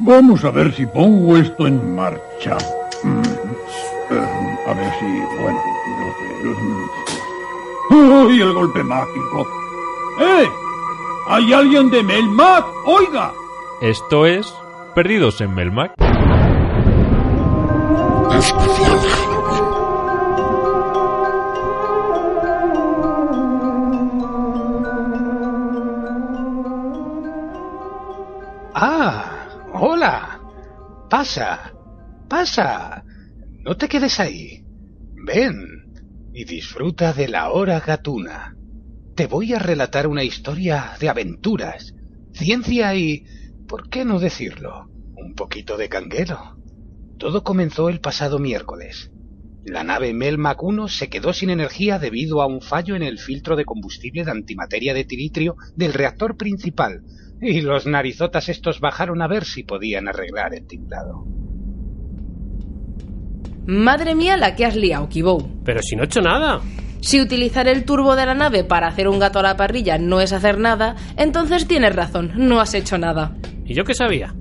Vamos a ver si pongo esto en marcha. Mm, eh, A ver si, bueno, no sé. ¡Uy, el golpe mágico! ¡Eh! ¿Hay alguien de Melmac? ¡Oiga! Esto es Perdidos en Melmac. Pasa, pasa. No te quedes ahí. Ven y disfruta de la hora gatuna. Te voy a relatar una historia de aventuras, ciencia y, ¿por qué no decirlo? Un poquito de canguelo. Todo comenzó el pasado miércoles. La nave Melmac 1 se quedó sin energía debido a un fallo en el filtro de combustible de antimateria de tiritrio del reactor principal, y los narizotas estos bajaron a ver si podían arreglar el tinglado. Madre mía, la que has liado, Kibou. Pero si no he hecho nada. Si utilizar el turbo de la nave para hacer un gato a la parrilla no es hacer nada, entonces tienes razón, no has hecho nada. ¿Y yo qué sabía?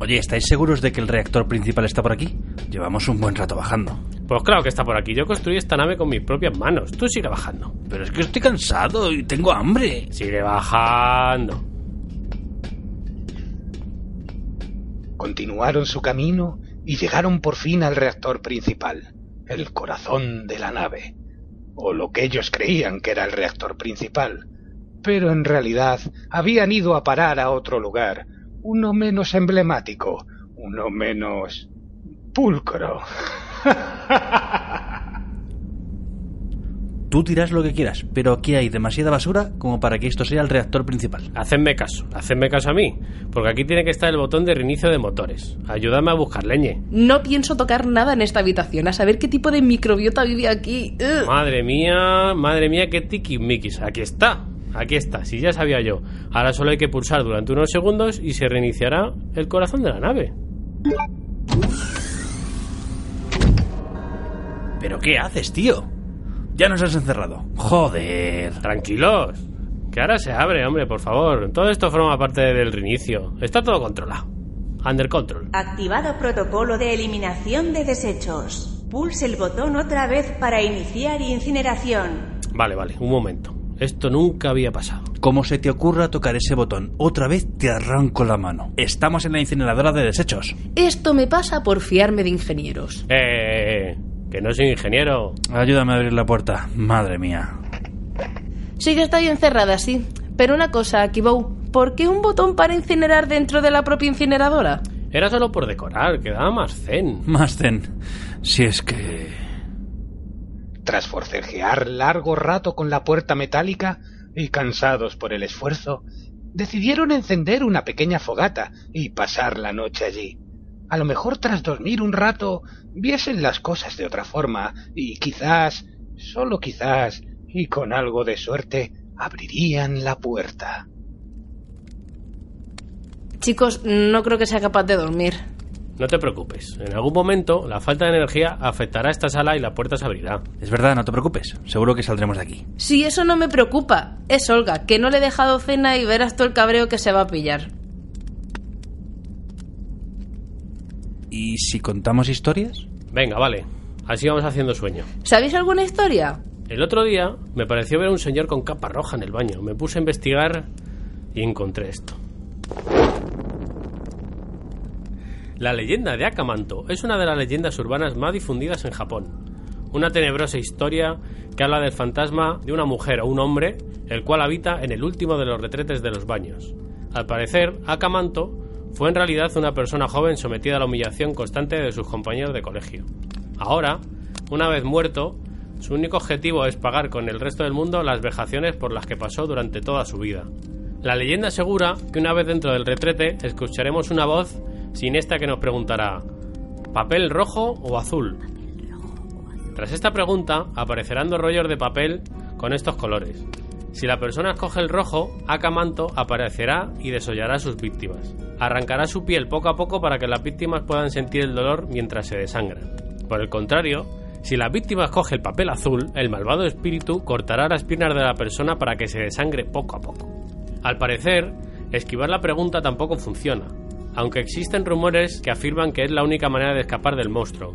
Oye, ¿estáis seguros de que el reactor principal está por aquí? Llevamos un buen rato bajando. Pues claro que está por aquí. Yo construí esta nave con mis propias manos. Tú sigue bajando. Pero es que estoy cansado y tengo hambre. Sigue bajando. Continuaron su camino y llegaron por fin al reactor principal, el corazón de la nave, o lo que ellos creían que era el reactor principal, pero en realidad habían ido a parar a otro lugar, uno menos emblemático, uno menos pulcro. Tú dirás lo que quieras, pero aquí hay demasiada basura como para que esto sea el reactor principal. Hacedme caso, hacedme caso a mí. Porque aquí tiene que estar el botón de reinicio de motores. Ayúdame a buscar leñe. No pienso tocar nada en esta habitación, a saber qué tipo de microbiota vive aquí. Ugh. Madre mía, madre mía, qué tiquismiquis. Aquí está. Aquí está, si ya sabía yo. Ahora solo hay que pulsar durante unos segundos y se reiniciará el corazón de la nave. ¿Pero qué haces, tío? Ya nos has encerrado. Joder. Tranquilos. Que ahora se abre, hombre, por favor. Todo esto forma parte del reinicio. Está todo controlado. Under control. Activado protocolo de eliminación de desechos. Pulse el botón otra vez para iniciar incineración. Vale, vale, un momento. Esto nunca había pasado. Como se te ocurra tocar ese botón, otra vez te arranco la mano. Estamos en la incineradora de desechos. Esto me pasa por fiarme de ingenieros. Eh, que no soy ingeniero. Ayúdame a abrir la puerta. Madre mía. Sí que está bien cerrada, sí. Pero una cosa, Kibou, ¿por qué un botón para incinerar dentro de la propia incineradora? Era solo por decorar, quedaba más zen. Más zen. Si es que... Tras forcejear largo rato con la puerta metálica y cansados por el esfuerzo, decidieron encender una pequeña fogata y pasar la noche allí. A lo mejor tras dormir un rato viesen las cosas de otra forma y quizás, solo quizás, y con algo de suerte, abrirían la puerta. Chicos, no creo que sea capaz de dormir. No te preocupes. En algún momento la falta de energía afectará a esta sala y la puerta se abrirá. Es verdad, no te preocupes. Seguro que saldremos de aquí. Si eso no me preocupa, es Olga, que no le he dejado cena y verás todo el cabreo que se va a pillar. ¿Y si contamos historias? Venga, vale. Así vamos haciendo sueño. ¿Sabéis alguna historia? El otro día me pareció ver a un señor con capa roja en el baño. Me puse a investigar y encontré esto. La leyenda de Akamanto es una de las leyendas urbanas más difundidas en Japón. Una tenebrosa historia que habla del fantasma de una mujer o un hombre, el cual habita en el último de los retretes de los baños. Al parecer, Akamanto fue en realidad una persona joven sometida a la humillación constante de sus compañeros de colegio. Ahora, una vez muerto, su único objetivo es pagar con el resto del mundo las vejaciones por las que pasó durante toda su vida. La leyenda asegura que una vez dentro del retrete escucharemos una voz sin esta que nos preguntará ¿papel rojo o azul? Tras esta pregunta aparecerán dos rollos de papel con estos colores. Si la persona escoge el rojo, Akamanto aparecerá y desollará a sus víctimas. Arrancará su piel poco a poco para que las víctimas puedan sentir el dolor mientras se desangran. Por el contrario, si la víctima escoge el papel azul, el malvado espíritu cortará las piernas de la persona para que se desangre poco a poco. Al parecer, esquivar la pregunta tampoco funciona. aunque existen rumores que afirman que es la única manera de escapar del monstruo.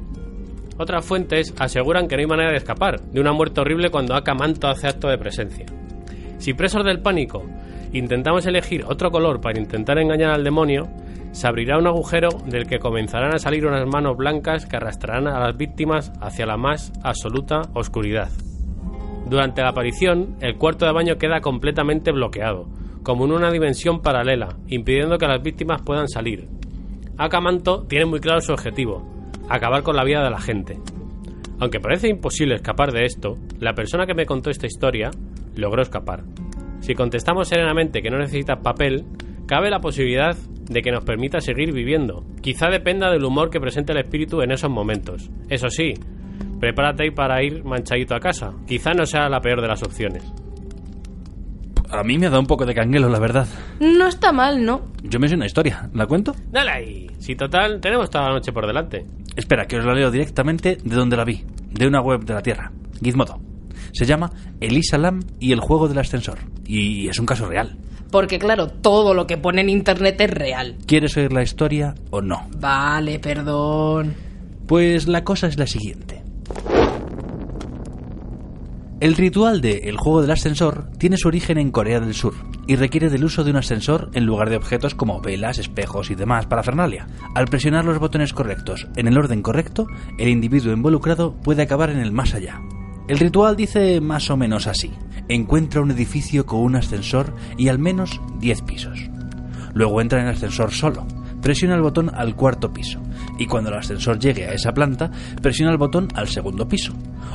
Otras fuentes aseguran que no hay manera de escapar de una muerte horrible cuando Akamanto hace acto de presencia. Si presos del pánico intentamos elegir otro color para intentar engañar al demonio, se abrirá un agujero del que comenzarán a salir unas manos blancas que arrastrarán a las víctimas hacia la más absoluta oscuridad. Durante la aparición, el cuarto de baño queda completamente bloqueado, como en una dimensión paralela, impidiendo que las víctimas puedan salir. Akamanto tiene muy claro su objetivo, acabar con la vida de la gente. Aunque parece imposible escapar de esto, la persona que me contó esta historia logró escapar. Si contestamos serenamente que no necesita papel, cabe la posibilidad de que nos permita seguir viviendo. Quizá dependa del humor que presente el espíritu en esos momentos. Eso sí, prepárate para ir manchadito a casa. Quizá no sea la peor de las opciones. A mí me ha dado un poco de canguelo, la verdad. No está mal, ¿no? Yo me sé una historia. ¿La cuento? Dale ahí. Si total, tenemos toda la noche por delante. Espera, que os la leo directamente de donde la vi. De una web de la Tierra. Gizmodo. Se llama Elisa Lam y el juego del ascensor. Y es un caso real. Porque claro, todo lo que pone en internet es real. ¿Quieres oír la historia o no? Vale, perdón. Pues la cosa es la siguiente. El ritual de El juego del ascensor tiene su origen en Corea del Sur y requiere del uso de un ascensor en lugar de objetos como velas, espejos y demás para Fernalia. Al presionar los botones correctos en el orden correcto, el individuo involucrado puede acabar en el más allá. El ritual dice más o menos así. Encuentra un edificio con un ascensor y al menos 10 pisos. Luego entra en el ascensor solo. Presiona el botón al cuarto piso y cuando el ascensor llegue a esa planta, presiona el botón al segundo piso.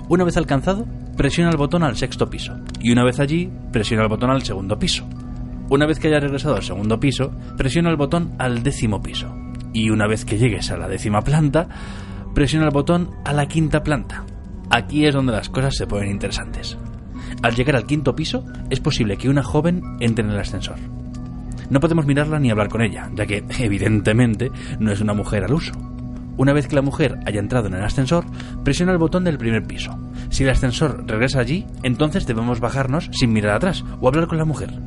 Una vez alcanzado, presiona el botón al sexto piso y una vez allí, presiona el botón al segundo piso. Una vez que haya regresado al segundo piso, presiona el botón al décimo piso y una vez que llegues a la décima planta, presiona el botón a la quinta planta. Aquí es donde las cosas se ponen interesantes. Al llegar al quinto piso, es posible que una joven entre en el ascensor. No podemos mirarla ni hablar con ella, ya que, evidentemente, no es una mujer al uso. Una vez que la mujer haya entrado en el ascensor, presiona el botón del primer piso. Si el ascensor regresa allí, entonces debemos bajarnos sin mirar atrás o hablar con la mujer.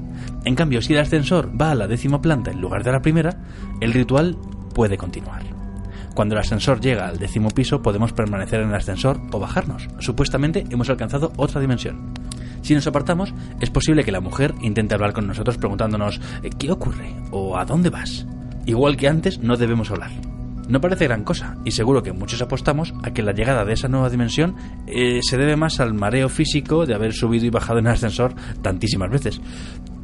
En cambio, si el ascensor va a la décima planta en lugar de la primera, el ritual puede continuar. Cuando el ascensor llega al décimo piso, podemos permanecer en el ascensor o bajarnos. Supuestamente hemos alcanzado otra dimensión. Si nos apartamos, es posible que la mujer intente hablar con nosotros preguntándonos "Eh, ¿qué ocurre? o ¿a dónde vas? Igual que antes, no debemos hablar. No parece gran cosa, y seguro que muchos apostamos a que la llegada de esa nueva dimensión eh, se debe más al mareo físico de haber subido y bajado en el ascensor tantísimas veces.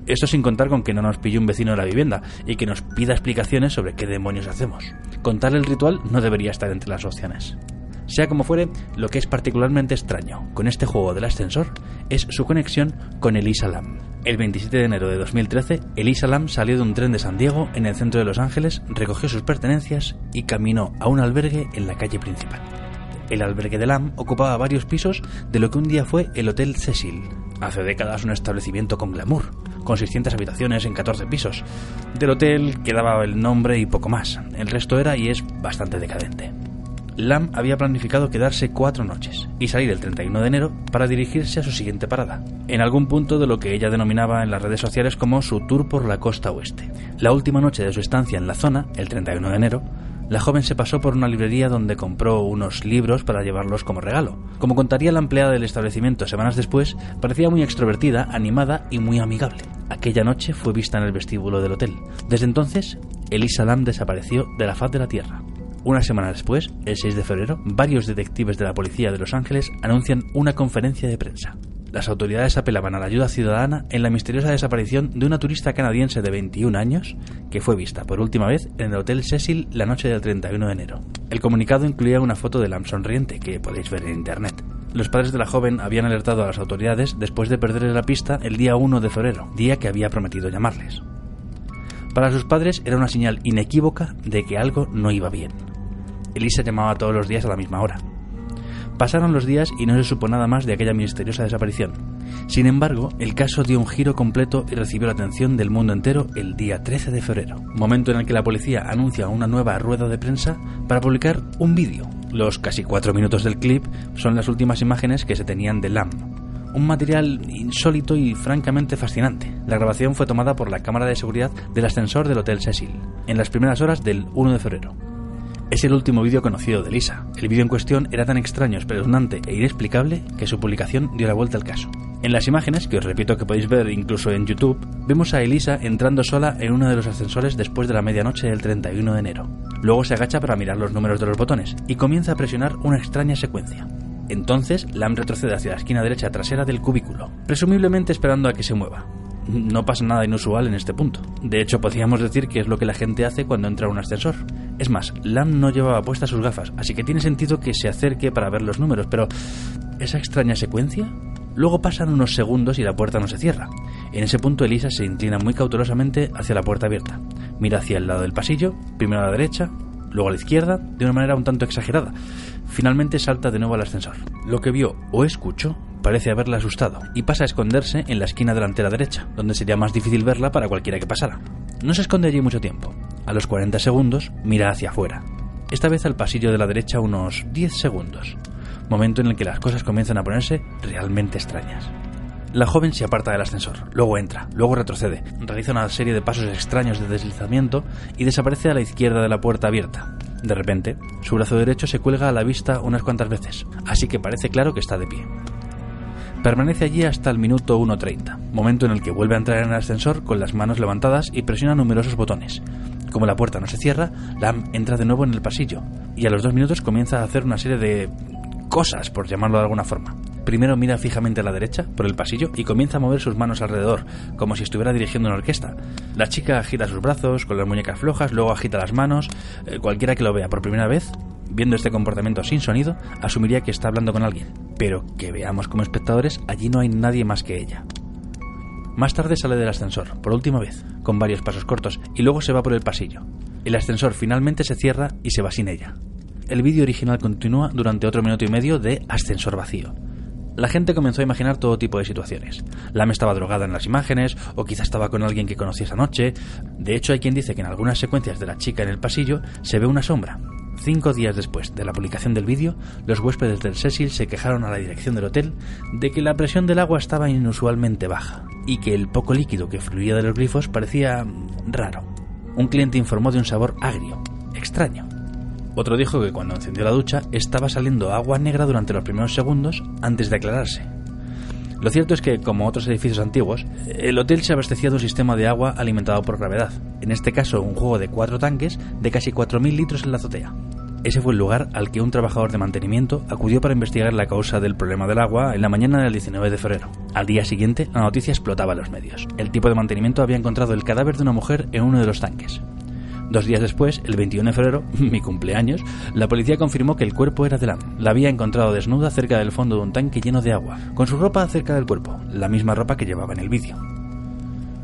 Esto sin contar con que no nos pille un vecino de la vivienda y que nos pida explicaciones sobre qué demonios hacemos. Contar el ritual no debería estar entre las opciones. Sea como fuere, lo que es particularmente extraño con este juego del ascensor es su conexión con Elisa Lam. El 27 de enero de 2013, Elisa Lam salió de un tren de San Diego en el centro de Los Ángeles, recogió sus pertenencias y caminó a un albergue en la calle principal. El albergue de Lam ocupaba varios pisos de lo que un día fue el Hotel Cecil, hace décadas un establecimiento con glamour, con 600 habitaciones en 14 pisos. Del hotel quedaba el nombre y poco más, el resto era y es bastante decadente. Lam había planificado quedarse cuatro noches y salir el 31 de enero para dirigirse a su siguiente parada, en algún punto de lo que ella denominaba en las redes sociales como su tour por la costa oeste. La última noche de su estancia en la zona, el 31 de enero, la joven se pasó por una librería donde compró unos libros para llevarlos como regalo. Como contaría la empleada del establecimiento semanas después, parecía muy extrovertida, animada y muy amigable. Aquella noche fue vista en el vestíbulo del hotel. Desde entonces, Elisa Lam desapareció de la faz de la Tierra. Una semana después, el 6 de febrero, varios detectives de la policía de Los Ángeles anuncian una conferencia de prensa. Las autoridades apelaban a la ayuda ciudadana en la misteriosa desaparición de una turista canadiense de 21 años que fue vista por última vez en el Hotel Cecil la noche del 31 de enero. El comunicado incluía una foto de Lam sonriente que podéis ver en internet. Los padres de la joven habían alertado a las autoridades después de perder la pista el día 1 de febrero, día que había prometido llamarles. Para sus padres era una señal inequívoca de que algo no iba bien. Elisa llamaba todos los días a la misma hora. Pasaron los días y no se supo nada más de aquella misteriosa desaparición. Sin embargo, el caso dio un giro completo y recibió la atención del mundo entero el día 13 de febrero, momento en el que la policía anuncia una nueva rueda de prensa para publicar un vídeo. Los casi cuatro minutos del clip son las últimas imágenes que se tenían de Lam, un material insólito y francamente fascinante. La grabación fue tomada por la cámara de seguridad del ascensor del Hotel Cecil, en las primeras horas del 1 de febrero. Es el último vídeo conocido de Lisa. El vídeo en cuestión era tan extraño, espeluznante e inexplicable que su publicación dio la vuelta al caso. En las imágenes, que os repito que podéis ver incluso en YouTube, vemos a Elisa entrando sola en uno de los ascensores después de la medianoche del 31 de enero. Luego se agacha para mirar los números de los botones y comienza a presionar una extraña secuencia. Entonces, Lam retrocede hacia la esquina derecha trasera del cubículo, presumiblemente esperando a que se mueva. No pasa nada inusual en este punto. De hecho, podríamos decir que es lo que la gente hace cuando entra a un ascensor. Es más, Lam no llevaba puestas sus gafas, así que tiene sentido que se acerque para ver los números, pero ¿esa extraña secuencia? Luego pasan unos segundos y la puerta no se cierra. En ese punto Elisa se inclina muy cautelosamente hacia la puerta abierta. Mira hacia el lado del pasillo, primero a la derecha, luego a la izquierda, de una manera un tanto exagerada. Finalmente salta de nuevo al ascensor. Lo que vio o escuchó parece haberla asustado y pasa a esconderse en la esquina delantera derecha, donde sería más difícil verla para cualquiera que pasara. No se esconde allí mucho tiempo. A los 40 segundos mira hacia afuera. Esta vez al pasillo de la derecha unos 10 segundos, momento en el que las cosas comienzan a ponerse realmente extrañas. La joven se aparta del ascensor, luego entra, luego retrocede, realiza una serie de pasos extraños de deslizamiento y desaparece a la izquierda de la puerta abierta. De repente, su brazo derecho se cuelga a la vista unas cuantas veces, así que parece claro que está de pie. Permanece allí hasta el minuto 1.30, momento en el que vuelve a entrar en el ascensor con las manos levantadas y presiona numerosos botones. Como la puerta no se cierra, Lam entra de nuevo en el pasillo y a los dos minutos comienza a hacer una serie de cosas, por llamarlo de alguna forma. Primero mira fijamente a la derecha, por el pasillo, y comienza a mover sus manos alrededor, como si estuviera dirigiendo una orquesta. La chica agita sus brazos, con las muñecas flojas, luego agita las manos. Eh, cualquiera que lo vea por primera vez, viendo este comportamiento sin sonido, asumiría que está hablando con alguien. Pero que veamos como espectadores, allí no hay nadie más que ella. Más tarde sale del ascensor, por última vez, con varios pasos cortos, y luego se va por el pasillo. El ascensor finalmente se cierra y se va sin ella. El vídeo original continúa durante otro minuto y medio de ascensor vacío. La gente comenzó a imaginar todo tipo de situaciones. Lam estaba drogada en las imágenes, o quizá estaba con alguien que conocía esa noche. De hecho, hay quien dice que en algunas secuencias de la chica en el pasillo se ve una sombra. Cinco días después de la publicación del vídeo, los huéspedes del Cecil se quejaron a la dirección del hotel de que la presión del agua estaba inusualmente baja y que el poco líquido que fluía de los grifos parecía raro. Un cliente informó de un sabor agrio, extraño. Otro dijo que cuando encendió la ducha estaba saliendo agua negra durante los primeros segundos antes de aclararse. Lo cierto es que, como otros edificios antiguos, el hotel se abastecía de un sistema de agua alimentado por gravedad, en este caso un juego de cuatro tanques de casi 4.000 litros en la azotea. Ese fue el lugar al que un trabajador de mantenimiento acudió para investigar la causa del problema del agua en la mañana del 19 de febrero. Al día siguiente, la noticia explotaba en los medios. El tipo de mantenimiento había encontrado el cadáver de una mujer en uno de los tanques. Dos días después, el 21 de febrero, mi cumpleaños, la policía confirmó que el cuerpo era de Lam. La había encontrado desnuda cerca del fondo de un tanque lleno de agua, con su ropa cerca del cuerpo, la misma ropa que llevaba en el vídeo.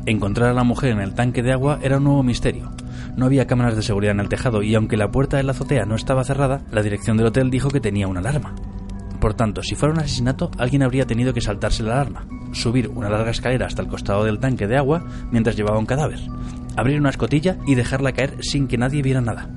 Encontrar a la mujer en el tanque de agua era un nuevo misterio. No había cámaras de seguridad en el tejado y aunque la puerta de la azotea no estaba cerrada, la dirección del hotel dijo que tenía una alarma. Por tanto, si fuera un asesinato, alguien habría tenido que saltarse la alarma, subir una larga escalera hasta el costado del tanque de agua mientras llevaba un cadáver, abrir una escotilla y dejarla caer sin que nadie viera nada.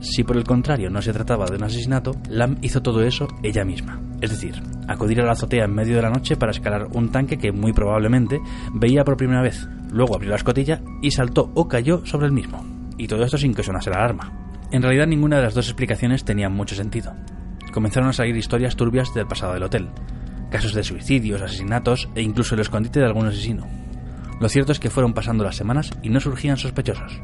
Si por el contrario no se trataba de un asesinato, Lam hizo todo eso ella misma. Es decir, acudir a la azotea en medio de la noche para escalar un tanque que muy probablemente veía por primera vez. Luego abrió la escotilla y saltó o cayó sobre el mismo. Y todo esto sin que sonase la alarma. En realidad ninguna de las dos explicaciones tenía mucho sentido. Comenzaron a salir historias turbias del pasado del hotel. Casos de suicidios, asesinatos e incluso el escondite de algún asesino. Lo cierto es que fueron pasando las semanas y no surgían sospechosos.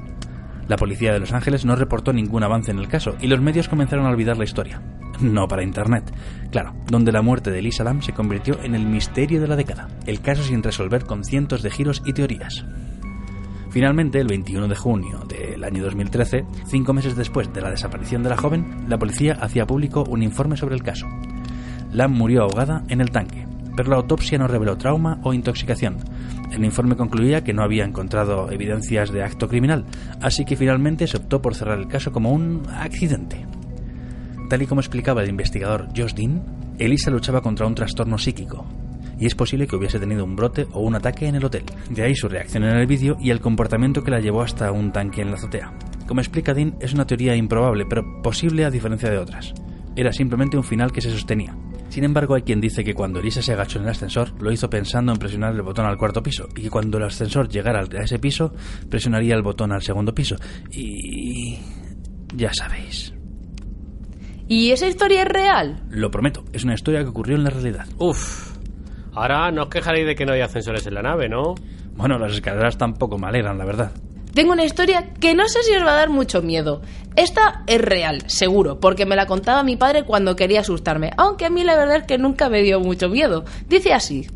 La policía de Los Ángeles no reportó ningún avance en el caso y los medios comenzaron a olvidar la historia. No para Internet, claro, donde la muerte de Lisa Lam se convirtió en el misterio de la década, el caso sin resolver con cientos de giros y teorías. Finalmente, el 21 de junio del año 2013, cinco meses después de la desaparición de la joven, la policía hacía público un informe sobre el caso. Lam murió ahogada en el tanque, pero la autopsia no reveló trauma o intoxicación. El informe concluía que no había encontrado evidencias de acto criminal, así que finalmente se optó por cerrar el caso como un accidente. Tal y como explicaba el investigador Josh Dean, Elisa luchaba contra un trastorno psíquico, y es posible que hubiese tenido un brote o un ataque en el hotel. De ahí su reacción en el vídeo y el comportamiento que la llevó hasta un tanque en la azotea. Como explica Dean, es una teoría improbable, pero posible a diferencia de otras. Era simplemente un final que se sostenía. Sin embargo, hay quien dice que cuando Elisa se agachó en el ascensor, lo hizo pensando en presionar el botón al cuarto piso, y que cuando el ascensor llegara a ese piso, presionaría el botón al segundo piso. Y... ya sabéis. ¿Y esa historia es real? Lo prometo, es una historia que ocurrió en la realidad. Uf. Ahora no os quejaréis de que no hay ascensores en la nave, ¿no? Bueno, las escaleras tampoco me alegran, la verdad. Tengo una historia que no sé si os va a dar mucho miedo. Esta es real, seguro, porque me la contaba mi padre cuando quería asustarme, aunque a mí la verdad es que nunca me dio mucho miedo. Dice así.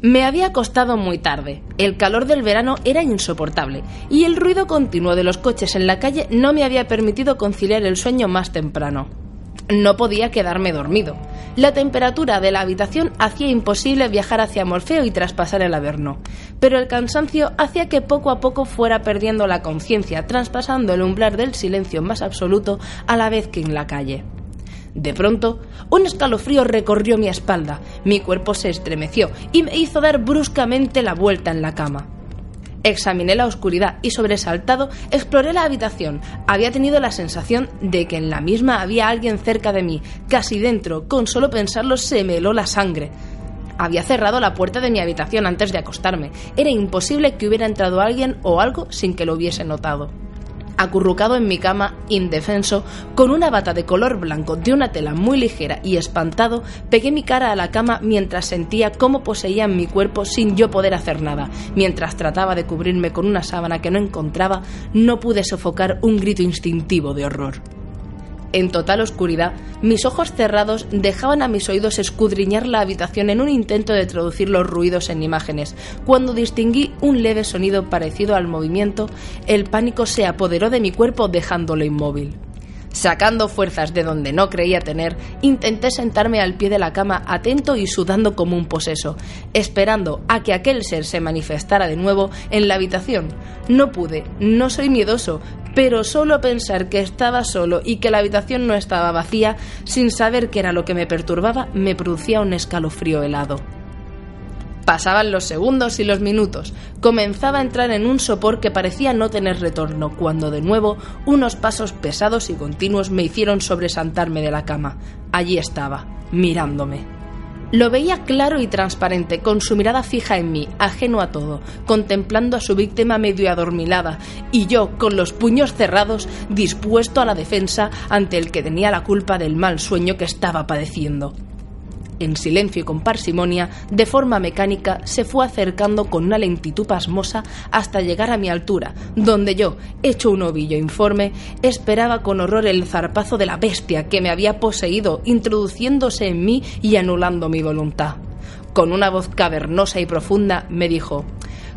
Me había acostado muy tarde. El calor del verano era insoportable y el ruido continuo de los coches en la calle no me había permitido conciliar el sueño más temprano. No podía quedarme dormido. La temperatura de la habitación hacía imposible viajar hacia Morfeo y traspasar el Averno, pero el cansancio hacía que poco a poco fuera perdiendo la conciencia, traspasando el umbral del silencio más absoluto a la vez que en la calle. De pronto, un escalofrío recorrió mi espalda, mi cuerpo se estremeció y me hizo dar bruscamente la vuelta en la cama. Examiné la oscuridad y sobresaltado exploré la habitación. Había tenido la sensación de que en la misma había alguien cerca de mí, casi dentro. Con solo pensarlo se me heló la sangre. Había cerrado la puerta de mi habitación antes de acostarme. Era imposible que hubiera entrado alguien o algo sin que lo hubiese notado acurrucado en mi cama, indefenso, con una bata de color blanco de una tela muy ligera y espantado, pegué mi cara a la cama mientras sentía cómo poseían mi cuerpo sin yo poder hacer nada. Mientras trataba de cubrirme con una sábana que no encontraba, no pude sofocar un grito instintivo de horror. En total oscuridad, mis ojos cerrados dejaban a mis oídos escudriñar la habitación en un intento de traducir los ruidos en imágenes. Cuando distinguí un leve sonido parecido al movimiento, el pánico se apoderó de mi cuerpo dejándolo inmóvil. Sacando fuerzas de donde no creía tener, intenté sentarme al pie de la cama atento y sudando como un poseso, esperando a que aquel ser se manifestara de nuevo en la habitación. No pude, no soy miedoso, pero solo pensar que estaba solo y que la habitación no estaba vacía, sin saber qué era lo que me perturbaba, me producía un escalofrío helado. Pasaban los segundos y los minutos. Comenzaba a entrar en un sopor que parecía no tener retorno, cuando de nuevo unos pasos pesados y continuos me hicieron sobresaltarme de la cama. Allí estaba, mirándome. Lo veía claro y transparente, con su mirada fija en mí, ajeno a todo, contemplando a su víctima medio adormilada, y yo, con los puños cerrados, dispuesto a la defensa ante el que tenía la culpa del mal sueño que estaba padeciendo en silencio y con parsimonia, de forma mecánica, se fue acercando con una lentitud pasmosa hasta llegar a mi altura, donde yo, hecho un ovillo informe, esperaba con horror el zarpazo de la bestia que me había poseído, introduciéndose en mí y anulando mi voluntad. Con una voz cavernosa y profunda me dijo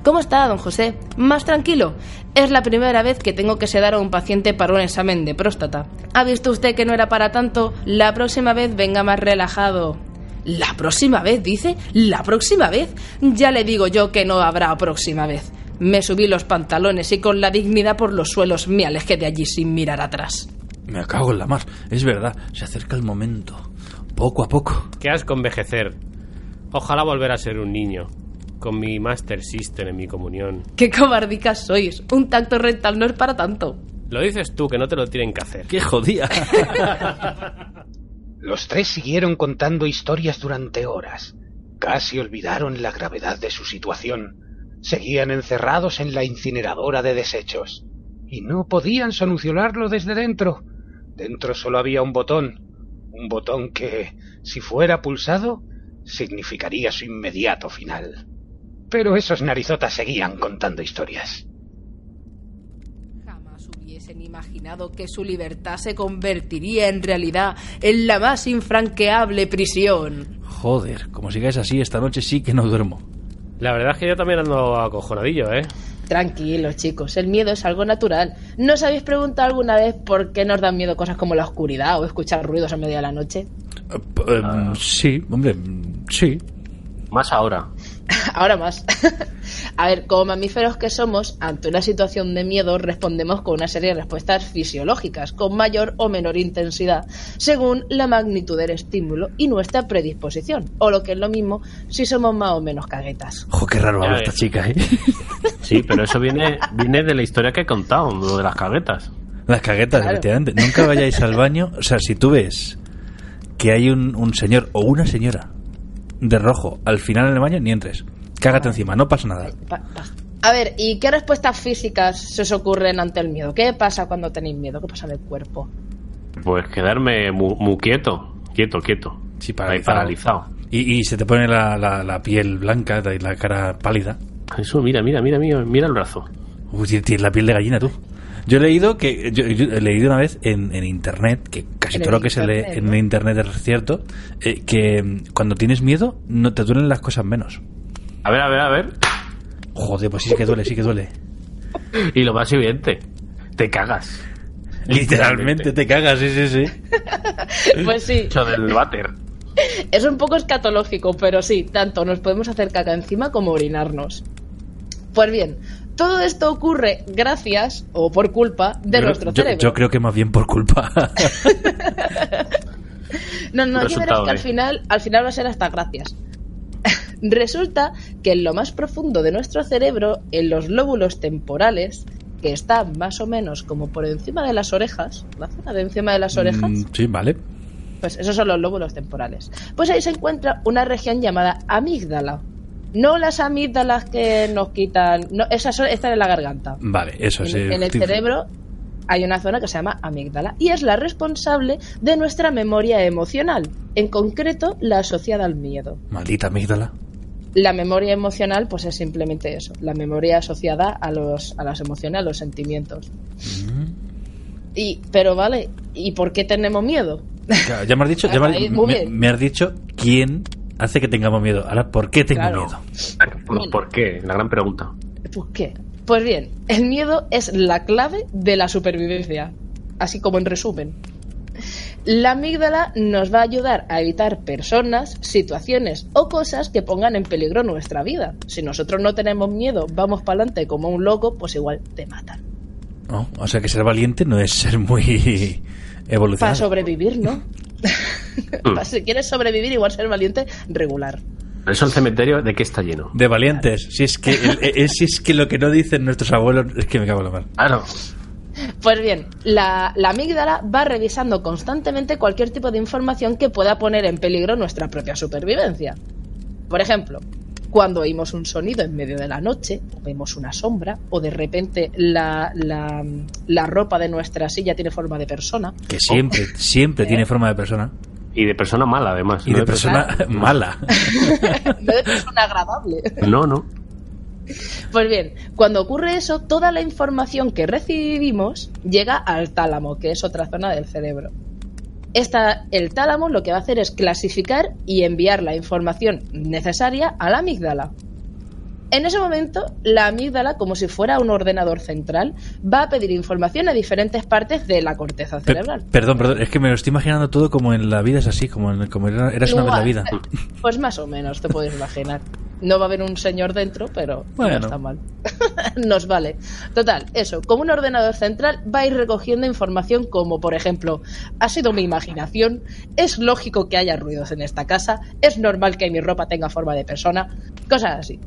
¿Cómo está, don José? ¿Más tranquilo? Es la primera vez que tengo que sedar a un paciente para un examen de próstata. ¿Ha visto usted que no era para tanto? La próxima vez venga más relajado. La próxima vez, dice. La próxima vez. Ya le digo yo que no habrá próxima vez. Me subí los pantalones y con la dignidad por los suelos me alejé de allí sin mirar atrás. Me cago en la mar. Es verdad, se acerca el momento. Poco a poco. Qué asco envejecer. Ojalá volver a ser un niño. Con mi Master System en mi comunión. ¡Qué cobardicas sois! Un tacto rectal no es para tanto. Lo dices tú, que no te lo tienen que hacer. ¡Qué jodía! Los tres siguieron contando historias durante horas. Casi olvidaron la gravedad de su situación. Seguían encerrados en la incineradora de desechos. Y no podían solucionarlo desde dentro. Dentro solo había un botón. Un botón que, si fuera pulsado, significaría su inmediato final. Pero esos narizotas seguían contando historias imaginado que su libertad se convertiría en realidad en la más infranqueable prisión. Joder, como sigáis así, esta noche sí que no duermo. La verdad es que yo también ando acojonadillo, ¿eh? Tranquilos, chicos, el miedo es algo natural. ¿No os habéis preguntado alguna vez por qué nos dan miedo cosas como la oscuridad o escuchar ruidos a medio de la noche? Eh, em, sí, hombre, sí. Más ahora. Ahora más. a ver, como mamíferos que somos, ante una situación de miedo respondemos con una serie de respuestas fisiológicas, con mayor o menor intensidad, según la magnitud del estímulo y nuestra predisposición. O lo que es lo mismo, si somos más o menos caguetas. Ojo, qué raro habla esta chica, ¿eh? Sí, pero eso viene, viene de la historia que he contado, lo de las caguetas. Las caguetas, efectivamente. Nunca vayáis al baño. O sea, si tú ves que hay un, un señor o una señora de rojo al final en el baño, ni entres. Cágate encima, no pasa nada. A ver, ¿y qué respuestas físicas se os ocurren ante el miedo? ¿Qué pasa cuando tenéis miedo? ¿Qué pasa en el cuerpo? Pues quedarme muy, muy quieto, quieto, quieto. Sí, paralizado. Y, y se te pone la, la- la piel blanca y la cara pálida. Eso, mira, mira, mira, mira, mira el brazo. Uy, tienes- tienes la piel de gallina tú. Yo he leído que yo, yo he leído una vez en, en internet que casi En todo lo que se lee en internet es cierto eh, que cuando tienes miedo no te duelen las cosas menos. A ver, a ver, a ver. Joder, pues sí que duele, sí que duele. Y lo más evidente, te cagas. Literalmente te cagas, sí, sí, sí. Pues sí, Hecho del váter. es un poco escatológico, pero sí, tanto nos podemos hacer caca encima como orinarnos. Pues bien, todo esto ocurre gracias o por culpa de Yo- nuestro yo, cerebro. yo creo que más bien por culpa. No, no, ya verás que al final, al final va a ser hasta gracias. Resulta que en lo más profundo de nuestro cerebro, en los lóbulos temporales, que están más o menos como por encima de las orejas, la zona de encima de las orejas, Mm, sí, vale. pues esos son los lóbulos temporales. Pues ahí se encuentra una región llamada amígdala. No las amígdalas que nos quitan, no, esas son- están en la garganta. Vale, eso En, sí. en el cerebro hay una zona que se llama amígdala y es la responsable de nuestra memoria emocional, en concreto la asociada al miedo. Maldita amígdala. La memoria emocional pues es simplemente eso, la memoria asociada a los a las emociones, a los sentimientos. Y pero vale, ¿y por qué tenemos miedo? Ya, ya me has dicho, ya me, me has dicho quién hace que tengamos miedo. Ahora, ¿por qué tengo Claro. miedo? ¿Por, por qué? La gran pregunta. ¿Por qué? Pues bien, el miedo es la clave de la supervivencia, así como en resumen. La amígdala nos va a ayudar a evitar personas, situaciones o cosas que pongan en peligro nuestra vida. Si nosotros no tenemos miedo, vamos para adelante como un loco, pues igual te matan. ¿No? O sea que ser valiente no es ser muy Para evolucionado. sobrevivir, ¿no? Pa- si quieres sobrevivir, igual ser valiente, regular. Eso el cementerio, ¿de qué está lleno? De valientes. Si es que el- si es que lo que no dicen nuestros abuelos es que me cago en la mar. Claro. Pues bien, la, la amígdala va revisando constantemente cualquier tipo de información que pueda poner en peligro nuestra propia supervivencia. Por ejemplo, cuando oímos un sonido en medio de la noche, o vemos una sombra, o de repente la, la- la ropa de nuestra silla tiene forma de persona. Que siempre, siempre ¿Eh? tiene forma de persona. Y de persona mala, además. Y no de persona mala. No de persona agradable. No, no. Pues bien, cuando ocurre eso, toda la información que recibimos llega al tálamo, que es otra zona del cerebro. Esta, el tálamo lo que va a hacer es clasificar y enviar la información necesaria a la amígdala. En ese momento, la amígdala, como si fuera un ordenador central, va a pedir información a diferentes partes de la corteza Per- cerebral. perdón, perdón, es que me lo estoy imaginando todo como en la vida es así, como, en, como era, eras una vez la vida. Pues más o menos, te puedes imaginar. No va a haber un señor dentro, pero Bueno. no está mal. Nos vale. Total, eso, como un ordenador central va a ir recogiendo información como, por ejemplo, ha sido mi imaginación, es lógico que haya ruidos en esta casa, es normal que mi ropa tenga forma de persona, cosas así.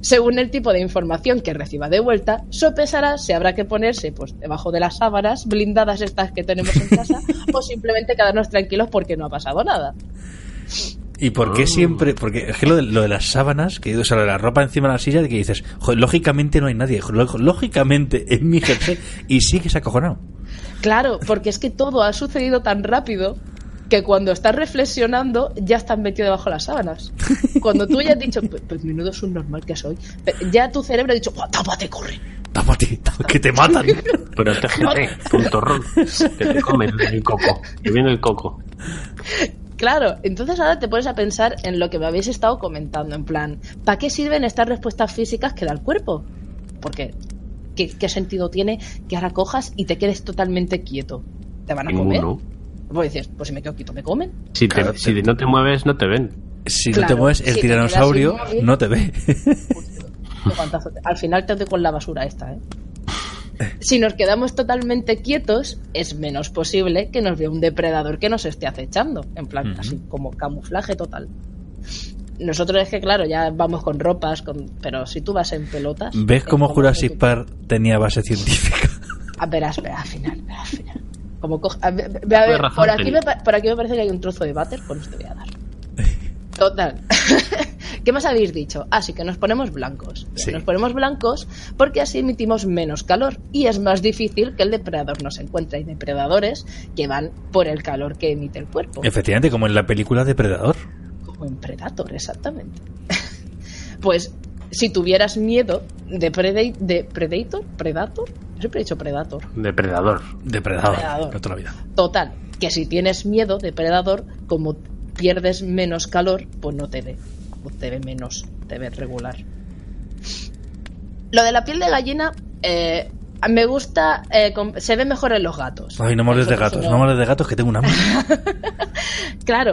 Según el tipo de información que reciba de vuelta, sopesará si habrá que ponerse pues debajo de las sábanas blindadas estas que tenemos en casa o simplemente quedarnos tranquilos porque no ha pasado nada. ¿Y por qué Oh. siempre? Porque es que lo de, lo de las sábanas, que, o sea, lo de la ropa encima de la silla, de que dices, "Joder, lógicamente no hay nadie, lógicamente es mi jersey, y sigues acojonado. Claro, porque es que todo ha sucedido tan rápido que cuando estás reflexionando ya estás metido debajo de las sábanas. Cuando tú ya has dicho, pues, pues menudo es un normal que soy, ya tu cerebro ha dicho, "Buah, tápate, corre. Tápate, que te matan. Pero tégete, puntorrón. Que te comes el coco. Que viene el coco. Claro, entonces ahora te pones a pensar en lo que me habéis estado comentando, en plan, ¿para qué sirven estas respuestas físicas que da el cuerpo? Porque, ¿qué, qué sentido tiene que ahora cojas y te quedes totalmente quieto? ¿Te van a comer? Ninguno. Pues dices, pues si me quedo quieto, ¿me comen? Si, te- Claro, si no te mueves, no te ven. Si no te mueves, el tiranosaurio no te ve. Guantazo. Al final te doy con la basura esta, ¿eh? Si nos quedamos totalmente quietos, es menos posible que nos vea un depredador que nos esté acechando. En plan, así como camuflaje total. Nosotros es que, claro, ya vamos con ropas, con... pero si tú vas en pelotas... ¿Ves es cómo Jurassic Park tenía base científica? Ah, verás, verás, al final, verás, al final. Como coge- a ver, a ver, por, aquí me, por aquí me parece que hay un trozo de váter, pues te voy a dar. Total. ¿Qué más habéis dicho? Así que nos ponemos blancos. Sí. Nos ponemos blancos porque así emitimos menos calor y es más difícil que el depredador nos encuentre. Hay depredadores que van por el calor que emite el cuerpo. Efectivamente, como en la película Depredador. Como en Predator, exactamente. pues si tuvieras miedo de, Preda- de Predator, Predator, Yo siempre he dicho Predator. Depredador. Depredador. Depredador. de toda la vida. Total, que si tienes miedo de Predator, como pierdes menos calor, pues no te ve. O te ve menos, te ve regular. Lo de la piel de gallina, eh, me gusta, eh, se ve mejor en los gatos. Ay, no hables de gatos, no. hables de gatos que tengo una hambre. Claro,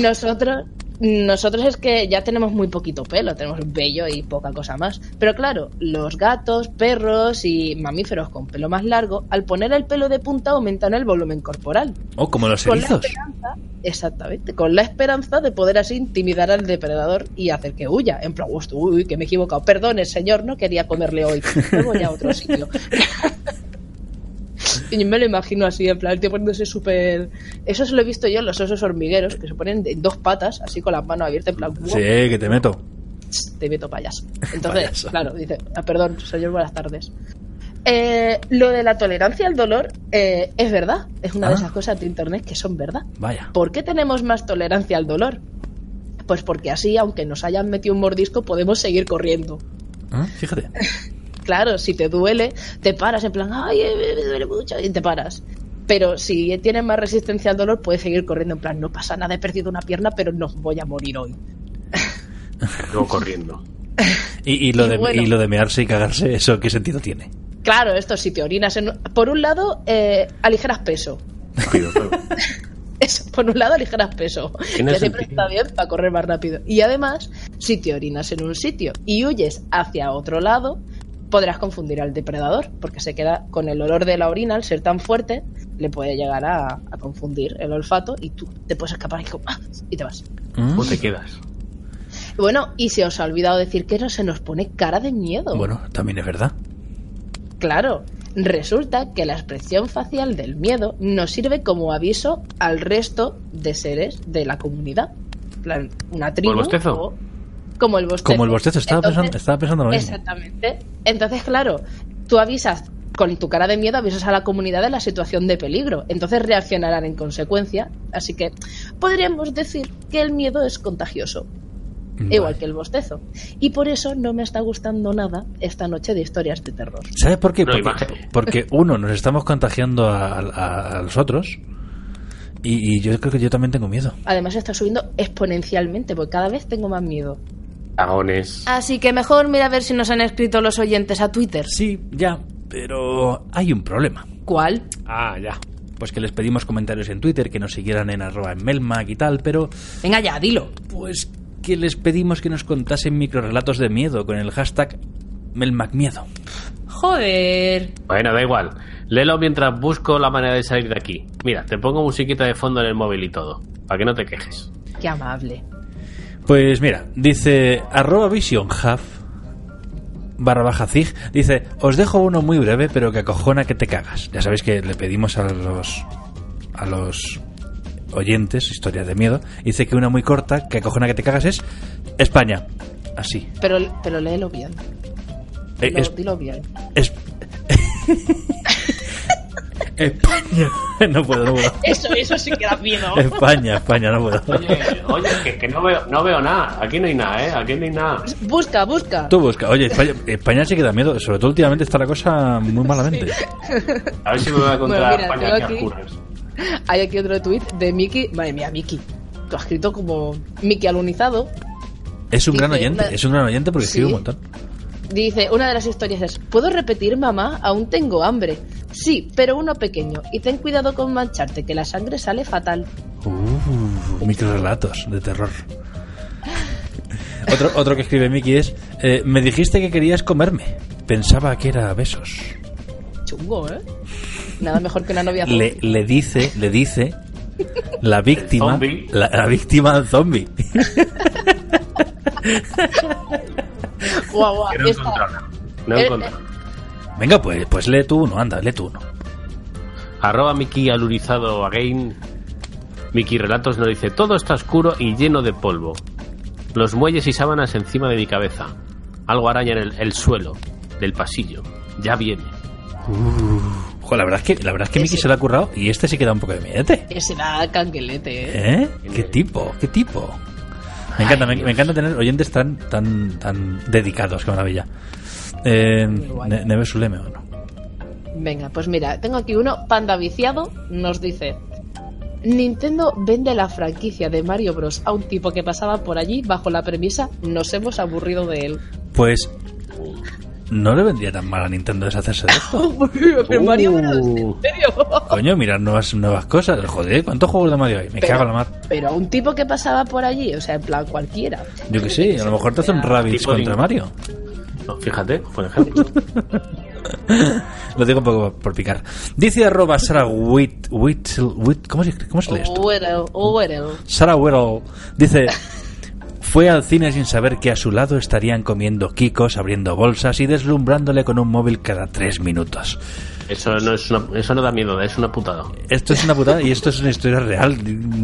nosotros nosotros es que ya tenemos muy poquito pelo, tenemos vello y poca cosa más. Pero claro, los gatos, perros y mamíferos con pelo más largo, al poner el pelo de punta aumentan el volumen corporal. Oh, como los Con erizos. esperanza, exactamente, con la esperanza de poder así intimidar al depredador y hacer que huya. En plan, "Hostia, uy, que me he equivocado. Perdone, señor, no quería comerle hoy. Me voy a otro sitio. Y me lo imagino así, en plan, el tío poniéndose súper... Eso se lo he visto yo en los osos hormigueros, que se ponen en dos patas, así con las manos abiertas, en plan... Sí, que te meto. Te meto payaso. Entonces, Payaso. claro, dice, ah, perdón, señor, buenas tardes. Eh, lo de la tolerancia al dolor eh, es verdad, es una de Ah. esas cosas de internet que son verdad. Vaya. ¿Por qué tenemos más tolerancia al dolor? Pues porque así, aunque nos hayan metido un mordisco, podemos seguir corriendo. Ah, Fíjate. Claro, si te duele, te paras en plan, ay, eh, me duele mucho, y te paras. Pero si tienes más resistencia al dolor, puedes seguir corriendo en plan, no pasa nada, he perdido una pierna, pero no voy a morir hoy. Luego corriendo. Y, y lo Y de, bueno. y lo de mearse y cagarse, ¿eso qué sentido tiene? Claro, esto si te orinas en... Por un lado, eh, aligeras peso. Eso, por un lado, aligeras peso. Que siempre está bien para correr más rápido. Y además, si te orinas en un sitio y huyes hacia otro lado, podrás confundir al depredador, porque se queda con el olor de la orina, al ser tan fuerte, le puede llegar a, a confundir el olfato y tú te puedes escapar y, como, ¡ah! y te vas. ¿Mm? ¿Cómo te quedas? Bueno, y se os ha olvidado decir que no se nos pone cara de miedo. Bueno, también es verdad. Claro, resulta que la expresión facial del miedo nos sirve como aviso al resto de seres de la comunidad. Plan, una tribu. bostezo? o- como el bostezo. Como el bostezo, estaba, Entonces- pensando, estaba pensando lo mismo. Exactamente. Entonces, claro, tú avisas con tu cara de miedo, avisas a la comunidad de la situación de peligro. Entonces reaccionarán en consecuencia. Así que podríamos decir que el miedo es contagioso. Vale. Igual que el bostezo. Y por eso no me está gustando nada esta noche de historias de terror. ¿Sabes por qué? No, Porque, uno, nos estamos contagiando a, a- a los otros. Y, y yo creo que yo también tengo miedo. Además está subiendo exponencialmente, porque cada vez tengo más miedo. Agones. Así que mejor mira a ver si nos han escrito los oyentes a Twitter. Sí, ya. Pero hay un problema. ¿Cuál? Ah, ya. Pues que les pedimos comentarios en Twitter, que nos siguieran en arroba en Melmac y tal, pero Venga ya, dilo. pues que les pedimos que nos contasen microrelatos de miedo con el hashtag MelmacMiedo. Joder. Bueno, da igual. Léelo mientras busco la manera de salir de aquí. Mira, te pongo musiquita de fondo en el móvil y todo. Para que no te quejes. Qué amable. Pues mira, dice arroba vision barra baja zig, dice, os dejo uno muy breve pero que acojona que te cagas. Ya sabéis que le pedimos a los a los oyentes historias de miedo. Dice que una muy corta que acojona que te cagas es España. Así. Pero, pero léelo bien. Eh, Lo- es- Dilo bien. es- España. No puedo, no puedo. Eso, eso sí que da miedo. España, España, no puedo. Oye, oye, que, que no, veo, no veo nada. Aquí no hay nada, ¿eh? Aquí no hay nada. Busca, busca. Tú busca. Oye, España, España sí que da miedo. Sobre todo últimamente está la cosa muy malamente. A ver si me voy a encontrar Bueno, mira, España aquí oscuras. Hay aquí otro tweet de Miki. Madre mía, Miki. Tú has escrito como Miki alunizado. Es un gran oyente, una- es un gran oyente porque escribe Sí. un montón. Dice, una de las historias es, ¿puedo repetir, mamá? Aún tengo hambre. Sí, pero uno pequeño. Y ten cuidado con mancharte, que la sangre sale fatal. Uh, microrelatos de terror. Otro, otro que escribe Miki es, eh, me dijiste que querías comerme. Pensaba que era besos. Chungo, ¿eh? Nada mejor que una novia Le, le dice, le dice la víctima, zombie. la, la víctima del zombie. Guau, guau, no esta-. No he Eh, encontrado. Venga, pues, pues lee tú uno, anda, lee tú uno. Arroba Miki alurizado again. Miki Relatos nos dice: Todo está oscuro y lleno de polvo. Los muelles y sábanas encima de mi cabeza. Algo araña en el, el suelo del pasillo. Ya viene. Ojo, la verdad es que, la verdad es que Miki se lo ha currado y este sí que da un poco de miedete. Ese da canguelete, ¿eh? ¿Eh? ¿Qué tipo? ¿Qué tipo? Me encanta, me, me encanta tener oyentes tan, tan, tan dedicados, qué maravilla. Eh. Ne- Neve Suleme, ¿o no? Venga, pues mira, tengo aquí uno, Panda Viciado, nos dice... Nintendo vende la franquicia de Mario Bros. a un tipo que pasaba por allí bajo la premisa nos hemos aburrido de él. Pues no le vendría tan mal a Nintendo deshacerse de esto. Pero Mario Bros, ¿en serio? Coño, mirar nuevas, nuevas cosas. Joder, ¿cuántos juegos de Mario hay? Me cago en la mar. Pero a un tipo que pasaba por allí, o sea, en plan cualquiera. Yo que sé, a lo mejor te hace un Rabbids Tipo contra de- Mario. No, fíjate, por ejemplo. Lo digo un poco por picar. Dice arroba Sarah Whit, Whittle- Whit- ¿cómo, se, ¿Cómo se lee esto? Well, well. Sarah Whittle dice... Fue al cine sin saber que a su lado estarían comiendo kikos, abriendo bolsas y deslumbrándole con un móvil cada tres minutos. Eso no, es una- eso no da miedo, es una putada. Esto es una putada y esto es una historia real,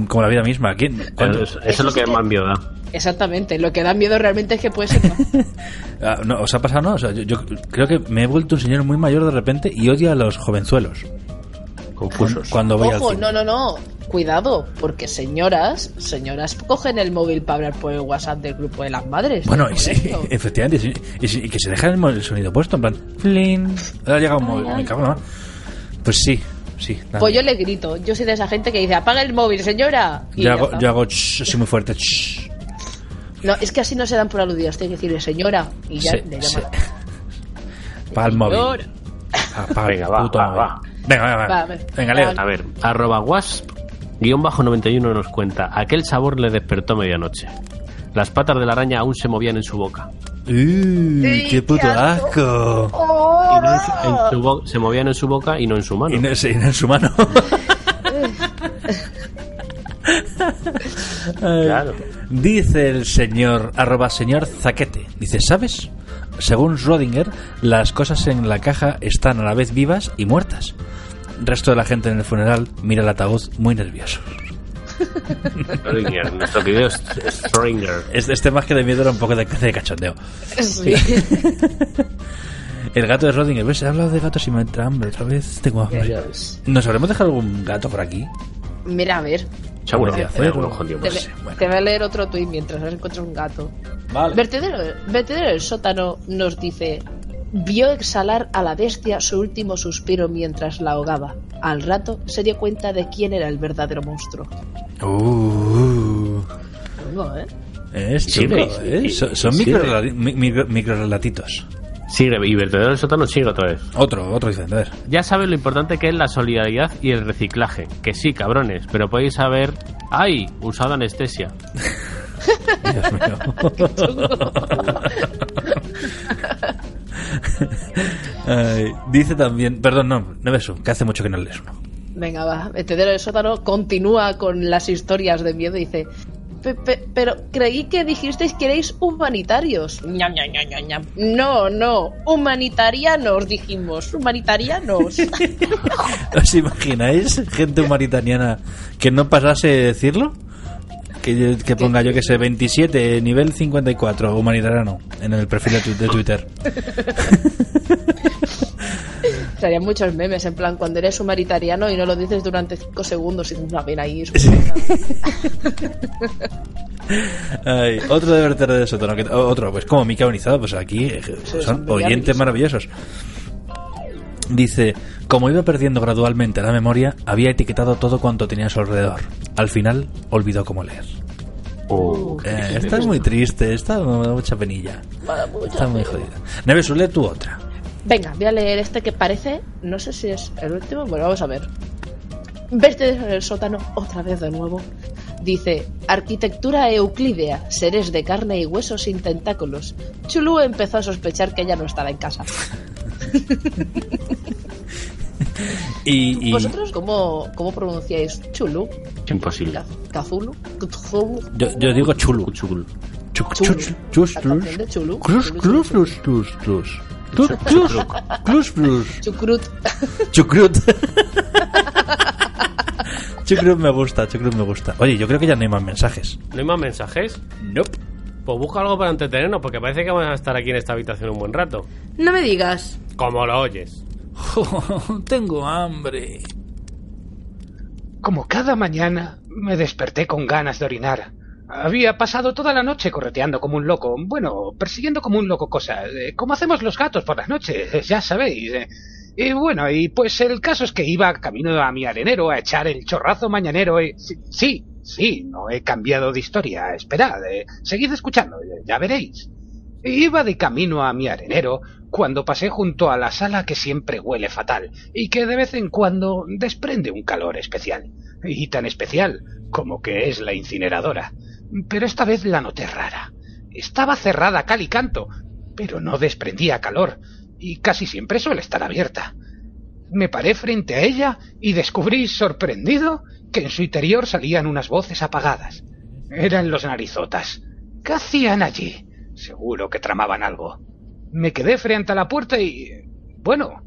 como la vida misma. ¿Quién? Eso, eso es lo que más miedo da. Exactamente, lo que da miedo realmente es que puede ser. ¿no? Ah, no, ¿Os ha pasado no? O sea, yo, yo creo que me he vuelto un señor muy mayor de repente y odio a los jovenzuelos. Confusos. Cuando voy al Ojo, cine. no, no, no. Cuidado, porque señoras, señoras cogen el móvil para hablar por el WhatsApp del grupo de las madres. Bueno, y sí, efectivamente, sí, y, sí, y que se deja el, sonido puesto, en plan, flin, ahora llega un móvil, me cago en la mar. Pues sí, sí. Pues yo le grito. Yo soy de esa gente que dice, apaga el móvil, señora. Y yo hago, yo hago ch, así muy fuerte. ch. No, es que así no se dan por aludidos. Tiene que decirle, señora. Y ya Sí, le sí. llaman. Para el móvil. Apaga Venga, va, puto va. Venga, venga, Va, venga. a ver. Venga, Leo. A ver, arroba wasp, guion bajo 91 nos cuenta, aquel sabor le despertó medianoche. Las patas de la araña aún se movían en su boca. Uh, ¡Qué puto asco! Y no en su- en su bo- se movían en su boca y no en su mano. Y no, sí, no en su mano. Ay. Claro. Dice el señor, arroba señor Zaquete. Dice, ¿sabes? Según Schrödinger, las cosas en la caja están a la vez vivas y muertas. El resto de la gente en el funeral mira el ataúd muy nervioso. Schrödinger, nuestro es Schrödinger. Este, este más que de miedo era un poco de, de cachondeo. Sí. El gato de Schrödinger, ¿ves? He hablado de gatos y me entra hambre otra vez. Tengo hambre. ¿Nos habremos dejado algún gato por aquí? Mira, a ver. Seguro hacer algunos jodidos. Te, No ve- sé, bueno. te voy a leer otro tuit mientras encuentras un gato. Vale. Vertedero, Vertedero del sótano nos dice: Vio exhalar a la bestia su último suspiro mientras la ahogaba. Al rato se dio cuenta de quién era el verdadero monstruo. Uh, ¿eh? es sí, ¿eh? sí, Son, son sí, micro, sí. relati- mi- micro- microrelatitos. Sigue, y vertedero del sótano sigue otra vez. Otro, otro diferente. A ver. Ya sabes lo importante que es la solidaridad y el reciclaje. Que sí, cabrones, pero podéis saber... ¡Ay! Usado anestesia. Dios mío. Ay, dice también, perdón, no, no ves que hace mucho que no lees uno. Venga, va. Vertedero del sótano continúa con las historias de miedo y dice: "Pe- pe- Pero creí que dijisteis que erais humanitarios. Ñam, ñam, ñam, ñam, ñam. No, no. Humanitarianos, dijimos. Humanitarianos. ¿Os imagináis gente humanitariana que no pasase de decirlo? Que, que ponga yo que sé, 27, nivel 54, humanitariano, en el perfil de, tu- de Twitter. Serían muchos memes, en plan, cuando eres humanitariano y no lo dices durante 5 segundos y dices, una pena ahí. Ay, otro de verter de sótano, que, otro, pues como Mica Bonizado, pues aquí eh, son oyentes maravillosos. Dice, como iba perdiendo gradualmente la memoria, había etiquetado todo cuanto tenía a su alrededor. Al final, olvidó cómo leer. Eh, esta es muy triste, esta me da mucha penilla. Está muy jodida. Neves, lee tú otra. Venga, voy a leer este que parece, no sé si es el último, bueno, vamos a ver. Verte en el sótano otra vez de nuevo. Dice, arquitectura euclídea, seres de carne y hueso sin tentáculos. Chulú empezó a sospechar que ella no estaba en casa. Y, y ¿Vosotros cómo, cómo pronunciáis Chulú? Imposible. ¿Cazulu? Yo, yo digo chulu. Chulu. de Chulu. Clus, Chulu, clus, Chulu, clus, clus. Chucrut. Chucrut. Chucrut me gusta, Chucrut me gusta. Oye, yo creo que ya no hay más mensajes. ¿No hay más mensajes? Nope. Pues busca algo para entretenernos, porque parece que vamos a estar aquí en esta habitación un buen rato. No me digas. Como lo oyes. tengo hambre. Como cada mañana, me desperté con ganas de orinar. Había pasado toda la noche correteando como un loco, bueno, persiguiendo como un loco cosas, eh, como hacemos los gatos por las noches, ya sabéis. eh. Y bueno, y pues el caso es que iba camino a mi arenero a echar el chorrazo mañanero y... Sí, sí, sí, no he cambiado de historia, esperad, eh, seguid escuchando, eh, ya veréis. Iba de camino a mi arenero cuando pasé junto a la sala que siempre huele fatal y que de vez en cuando desprende un calor especial. Y tan especial como que es la incineradora. Pero esta vez la noté rara. Estaba cerrada cal y canto, pero no desprendía calor, y casi siempre suele estar abierta. Me paré frente a ella y descubrí, sorprendido, que en su interior salían unas voces apagadas. Eran los narizotas. ¿Qué hacían allí? Seguro que tramaban algo. Me quedé frente a la puerta y... Bueno,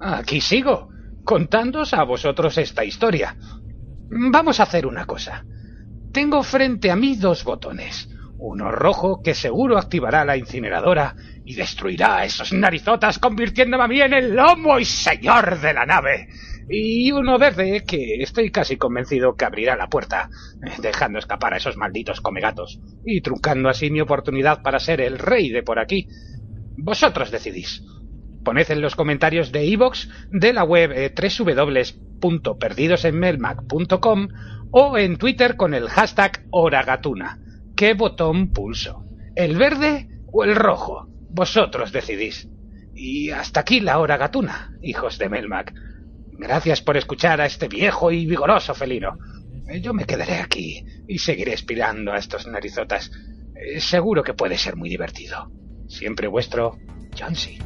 aquí sigo, contándos a vosotros esta historia. Vamos a hacer una cosa. Tengo frente a mí dos botones. Uno rojo que seguro activará la incineradora y destruirá a esos narizotas convirtiéndome a mí en el lomo y señor de la nave. Y uno verde que estoy casi convencido que abrirá la puerta, dejando escapar a esos malditos comegatos y truncando así mi oportunidad para ser el rey de por aquí. Vosotros decidís. Poned en los comentarios de iVoox de la web eh, www.perdidosenmelmac.com o en Twitter con el hashtag Horagatuna. ¿Qué botón pulso? ¿El verde o el rojo? Vosotros decidís. Y hasta aquí la hora gatuna, hijos de Melmac. Gracias por escuchar a este viejo y vigoroso felino. Eh, Yo me quedaré aquí y seguiré aspirando a estos narizotas. Eh, Seguro que puede ser muy divertido. Siempre vuestro John C.